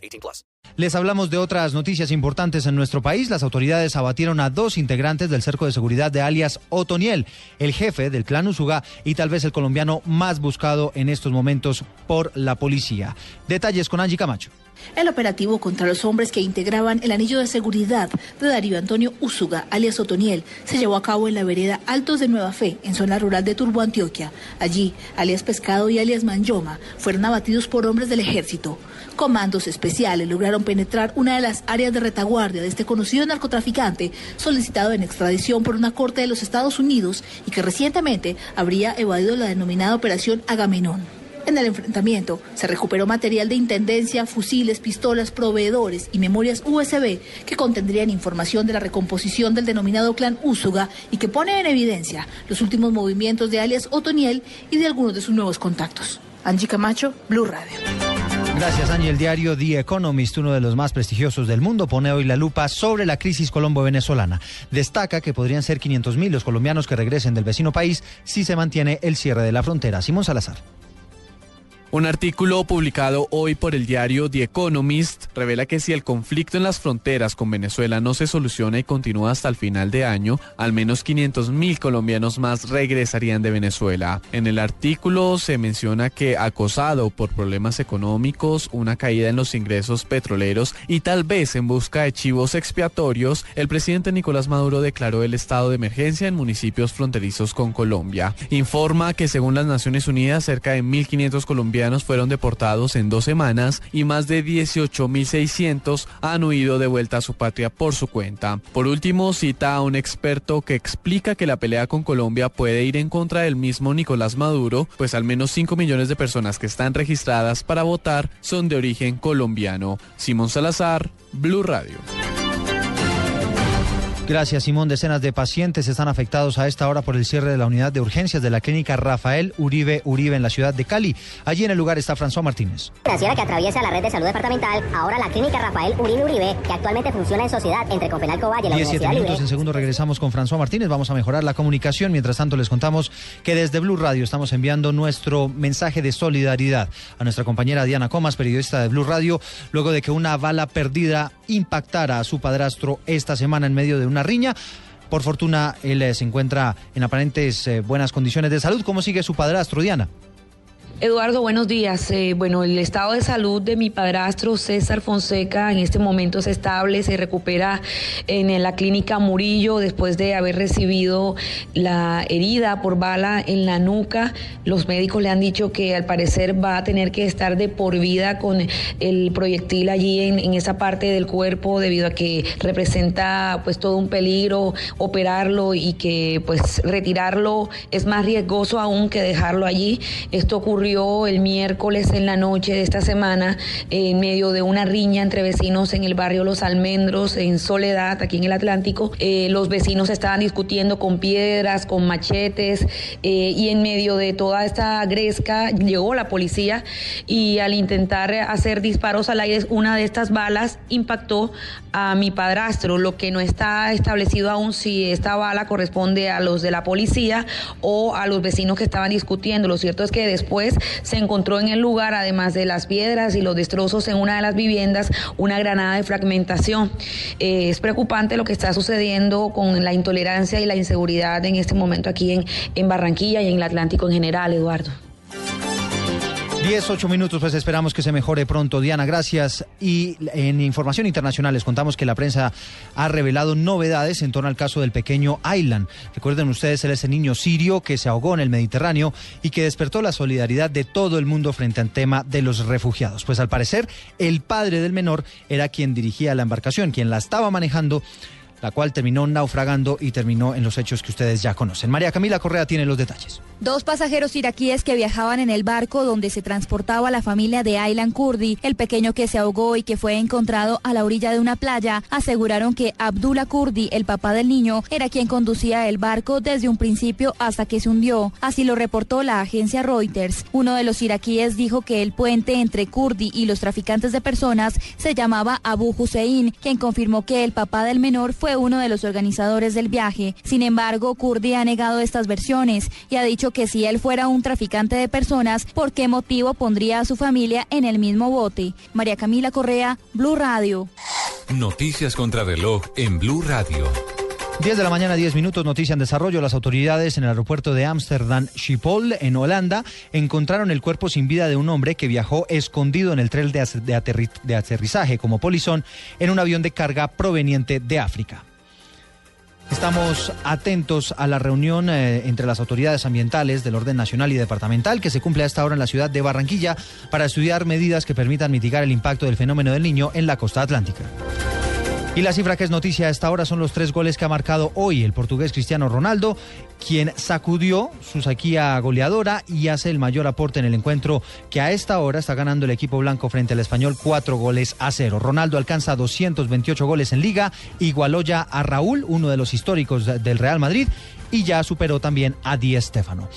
18 plus. Les hablamos de otras noticias importantes en nuestro país. Las autoridades abatieron a dos integrantes del cerco de seguridad de alias Otoniel, el jefe del clan Usuga y tal vez el colombiano más buscado en estos momentos por la policía. Detalles con Angie Camacho. El operativo contra los hombres que integraban el anillo de seguridad de Darío Antonio Usuga, alias Otoniel, se llevó a cabo en la vereda Altos de Nueva Fe, en zona rural de Turbo, Antioquia. Allí, alias Pescado y alias Manjoma fueron abatidos por hombres del ejército. Comandos especiales lograron penetrar una de las áreas de retaguardia de este conocido narcotraficante, solicitado en extradición por una corte de los Estados Unidos y que recientemente habría evadido la denominada Operación Agamenón. En el enfrentamiento se recuperó material de intendencia, fusiles, pistolas, proveedores y memorias USB que contendrían información de la recomposición del denominado clan Úsuga y que pone en evidencia los últimos movimientos de alias Otoniel y de algunos de sus nuevos contactos. Angie Camacho, Blue Radio. Gracias, Angie. El diario The Economist, uno de los más prestigiosos del mundo, pone hoy la lupa sobre la crisis colombo-venezolana. Destaca que podrían ser 500.000 los colombianos que regresen del vecino país si se mantiene el cierre de la frontera. Simón Salazar. Un artículo publicado hoy por el diario The Economist revela que si el conflicto en las fronteras con Venezuela no se soluciona y continúa hasta el final de año, al menos 500 mil colombianos más regresarían de Venezuela. En el artículo se menciona que acosado por problemas económicos, una caída en los ingresos petroleros y tal vez en busca de chivos expiatorios, el presidente Nicolás Maduro declaró el estado de emergencia en municipios fronterizos con Colombia. Informa que según las Naciones Unidas, cerca de 1.500 colombianos fueron deportados en dos semanas y más de 18.600 han huido de vuelta a su patria por su cuenta. Por último, cita a un experto que explica que la pelea con Colombia puede ir en contra del mismo Nicolás Maduro, pues al menos 5 millones de personas que están registradas para votar son de origen colombiano. Simón Salazar, Blue Radio. Gracias, Simón. Decenas de pacientes están afectados a esta hora por el cierre de la unidad de urgencias de la clínica Rafael Uribe Uribe en la ciudad de Cali. Allí en el lugar está François Martínez. Financiera que atraviesa la red de salud departamental, ahora la clínica Rafael Uribe Uribe, que actualmente funciona en sociedad entre Confenalco Valle y la 17 Universidad minutos Libre. en segundo regresamos con François Martínez. Vamos a mejorar la comunicación. Mientras tanto, les contamos que desde Blue Radio estamos enviando nuestro mensaje de solidaridad a nuestra compañera Diana Comas, periodista de Blue Radio, luego de que una bala perdida impactara a su padrastro esta semana en medio de una riña. Por fortuna, él eh, se encuentra en aparentes eh, buenas condiciones de salud. ¿Cómo sigue su padrastro, Diana? Eduardo, buenos días. Eh, bueno, el estado de salud de mi padrastro César Fonseca en este momento es estable, se recupera en la clínica Murillo después de haber recibido la herida por bala en la nuca. Los médicos le han dicho que al parecer va a tener que estar de por vida con el proyectil allí en, en esa parte del cuerpo debido a que representa pues todo un peligro operarlo y que pues retirarlo es más riesgoso aún que dejarlo allí. Esto ocurrió el miércoles en la noche de esta semana en medio de una riña entre vecinos en el barrio Los Almendros, en Soledad, aquí en el Atlántico. Eh, los vecinos estaban discutiendo con piedras, con machetes eh, y en medio de toda esta gresca llegó la policía y al intentar hacer disparos al aire, una de estas balas impactó a mi padrastro, lo que no está establecido aún si esta bala corresponde a los de la policía o a los vecinos que estaban discutiendo. Lo cierto es que después se encontró en el lugar, además de las piedras y los destrozos en una de las viviendas, una granada de fragmentación. Eh, es preocupante lo que está sucediendo con la intolerancia y la inseguridad en este momento aquí en, en Barranquilla y en el Atlántico en general, Eduardo. 10, 8 minutos, pues esperamos que se mejore pronto. Diana, gracias. Y en información internacional les contamos que la prensa ha revelado novedades en torno al caso del pequeño Aylan. Recuerden ustedes, él es el niño sirio que se ahogó en el Mediterráneo y que despertó la solidaridad de todo el mundo frente al tema de los refugiados. Pues al parecer, el padre del menor era quien dirigía la embarcación, quien la estaba manejando la cual terminó naufragando y terminó en los hechos que ustedes ya conocen. María Camila Correa tiene los detalles. Dos pasajeros iraquíes que viajaban en el barco donde se transportaba la familia de Aylan Kurdi, el pequeño que se ahogó y que fue encontrado a la orilla de una playa, aseguraron que Abdullah Kurdi, el papá del niño, era quien conducía el barco desde un principio hasta que se hundió. Así lo reportó la agencia Reuters. Uno de los iraquíes dijo que el puente entre Kurdi y los traficantes de personas se llamaba Abu Hussein, quien confirmó que el papá del menor fue uno de los organizadores del viaje. Sin embargo, Kurdi ha negado estas versiones y ha dicho que si él fuera un traficante de personas, ¿por qué motivo pondría a su familia en el mismo bote? María Camila Correa, Blue Radio. Noticias contra reloj en Blue Radio. 10 de la mañana, 10 minutos, noticia en desarrollo. Las autoridades en el aeropuerto de Ámsterdam Schiphol, en Holanda, encontraron el cuerpo sin vida de un hombre que viajó escondido en el tren de, aterrizaje como polizón en un avión de carga proveniente de África. Estamos atentos a la reunión eh, entre las autoridades ambientales del orden nacional y departamental que se cumple a esta hora en la ciudad de Barranquilla para estudiar medidas que permitan mitigar el impacto del fenómeno del niño en la costa atlántica. Y la cifra que es noticia a esta hora son los tres goles que ha marcado hoy el portugués Cristiano Ronaldo, quien sacudió su saquía goleadora y hace el mayor aporte en el encuentro que a esta hora está ganando el equipo blanco frente al español cuatro goles a cero. Ronaldo alcanza 228 goles en liga, igualó ya a Raúl, uno de los históricos del Real Madrid, y ya superó también a Di Stéfano.